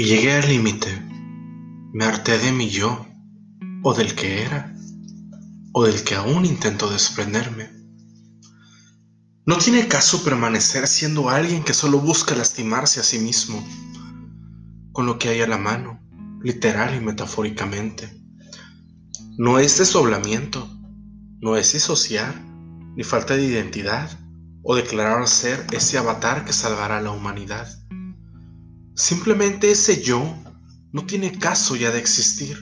Y llegué al límite. Me harté de mi yo, o del que era, o del que aún intento desprenderme. No tiene caso permanecer siendo alguien que solo busca lastimarse a sí mismo, con lo que hay a la mano, literal y metafóricamente. No es desdoblamiento, no es disociar, ni falta de identidad, o declarar ser ese avatar que salvará a la humanidad. Simplemente ese yo no tiene caso ya de existir.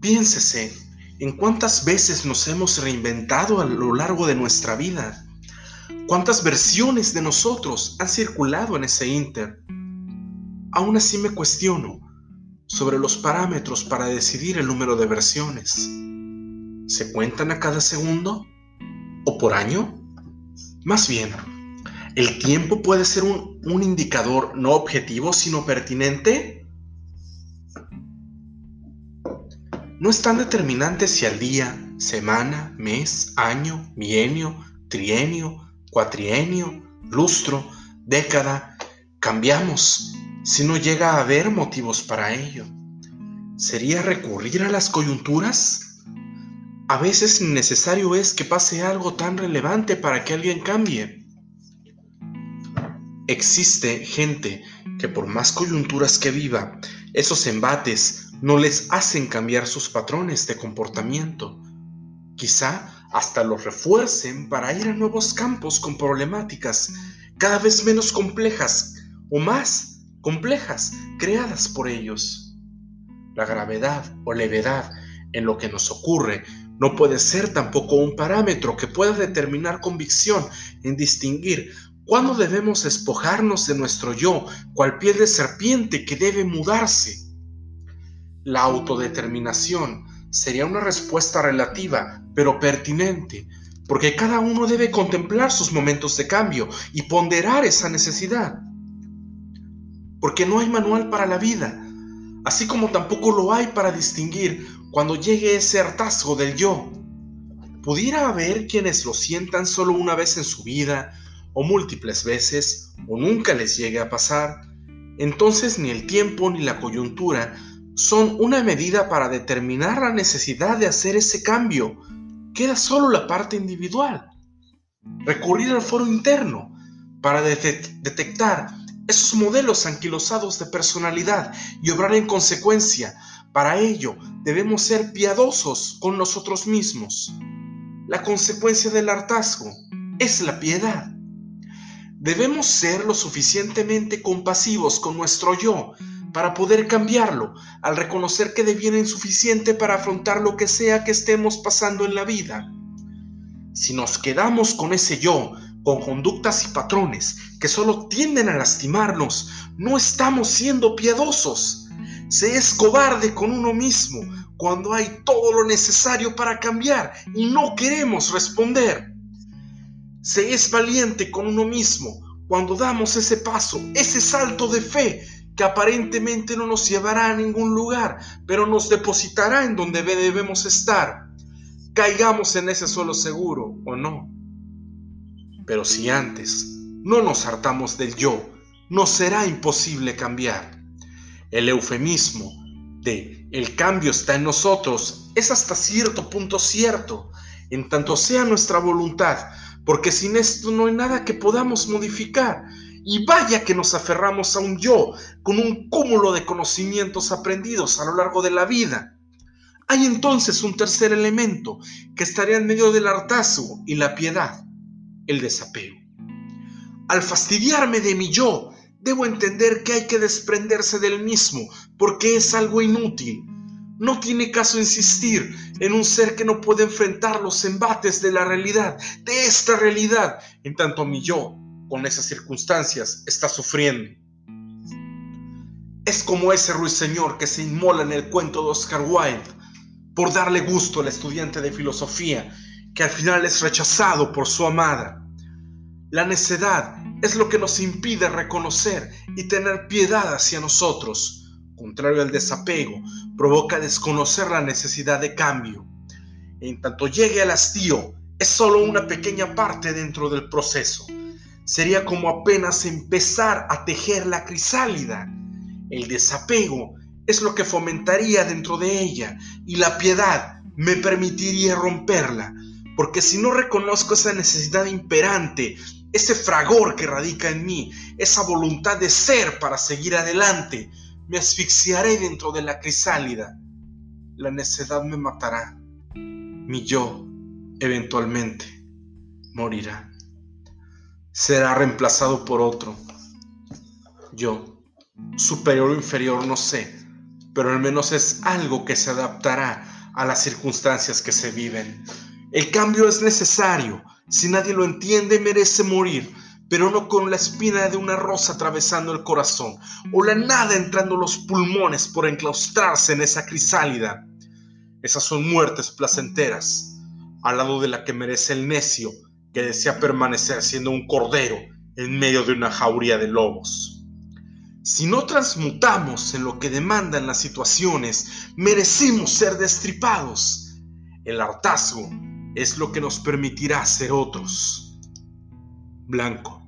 Piénsese en cuántas veces nos hemos reinventado a lo largo de nuestra vida. ¿Cuántas versiones de nosotros han circulado en ese inter? Aún así me cuestiono sobre los parámetros para decidir el número de versiones. ¿Se cuentan a cada segundo? ¿O por año? Más bien, ¿el tiempo puede ser un, indicador no objetivo sino pertinente? No es tan determinante si al día, semana, mes, año, bienio, trienio, cuatrienio, lustro, década, cambiamos si no llega a haber motivos para ello. ¿Sería recurrir a las coyunturas? A veces necesario es que pase algo tan relevante para que alguien cambie. Existe gente que por más coyunturas que viva, esos embates no les hacen cambiar sus patrones de comportamiento. Quizá hasta los refuercen para ir a nuevos campos con problemáticas cada vez menos complejas o más complejas creadas por ellos. La gravedad o levedad en lo que nos ocurre no puede ser tampoco un parámetro que pueda determinar convicción en distinguir cuándo debemos despojarnos de nuestro yo, cual piel de serpiente que debe mudarse. La autodeterminación sería una respuesta relativa, pero pertinente, porque cada uno debe contemplar sus momentos de cambio y ponderar esa necesidad. Porque no hay manual para la vida, así como tampoco lo hay para distinguir cuando llegue ese hartazgo del yo. Pudiera haber quienes lo sientan solo una vez en su vida, o múltiples veces, o nunca les llegue a pasar, entonces ni el tiempo ni la coyuntura son una medida para determinar la necesidad de hacer ese cambio. Queda solo la parte individual. Recurrir al foro interno para detectar esos modelos anquilosados de personalidad y obrar en consecuencia. Para ello debemos ser piadosos con nosotros mismos. La consecuencia del hartazgo es la piedad. Debemos ser lo suficientemente compasivos con nuestro yo para poder cambiarlo, al reconocer que deviene insuficiente para afrontar lo que sea que estemos pasando en la vida. Si nos quedamos con ese yo, con conductas y patrones que solo tienden a lastimarnos, no estamos siendo piadosos. Se es cobarde con uno mismo cuando hay todo lo necesario para cambiar y no queremos responder. Se es valiente con uno mismo cuando damos ese paso, ese salto de fe que aparentemente no nos llevará a ningún lugar, pero nos depositará en donde debemos estar. Caigamos en ese suelo seguro o no. Pero si antes no nos hartamos del yo, nos será imposible cambiar. El eufemismo de el cambio está en nosotros es hasta cierto punto cierto, en tanto sea nuestra voluntad, porque sin esto no hay nada que podamos modificar y vaya que nos aferramos a un yo con un cúmulo de conocimientos aprendidos a lo largo de la vida. Hay entonces un tercer elemento que estaría en medio del hartazgo y la piedad, el desapego. Al fastidiarme de mi yo, debo entender que hay que desprenderse del mismo porque es algo inútil. No tiene caso insistir en un ser que no puede enfrentar los embates de la realidad, de esta realidad, en tanto mi yo con esas circunstancias está sufriendo. Es como ese ruiseñor que se inmola en el cuento de Oscar Wilde por darle gusto al estudiante de filosofía que al final es rechazado por su amada. La necedad es lo que nos impide reconocer y tener piedad hacia nosotros. Contrario al desapego, provoca desconocer la necesidad de cambio. En tanto llegue al hastío, es solo una pequeña parte dentro del proceso sería como apenas empezar a tejer la crisálida. El desapego es lo que fomentaría dentro de ella y la piedad me permitiría romperla, porque si no reconozco esa necesidad imperante, ese fragor que radica en mí, esa voluntad de ser para seguir adelante, me asfixiaré dentro de la crisálida. La necedad me matará. Mi yo, eventualmente, morirá. Será reemplazado por otro. Yo, superior o inferior, no sé, pero al menos es algo que se adaptará a las circunstancias que se viven. El cambio es necesario. Si nadie lo entiende, merece morir, pero no con la espina de una rosa atravesando el corazón, o la nada entrando los pulmones por enclaustrarse en esa crisálida. Esas son muertes placenteras, al lado de la que merece el necio que desea permanecer siendo un cordero en medio de una jauría de lobos. Si no transmutamos en lo que demandan las situaciones, merecemos ser destripados. El hartazgo es lo que nos permitirá ser otros. Blanco.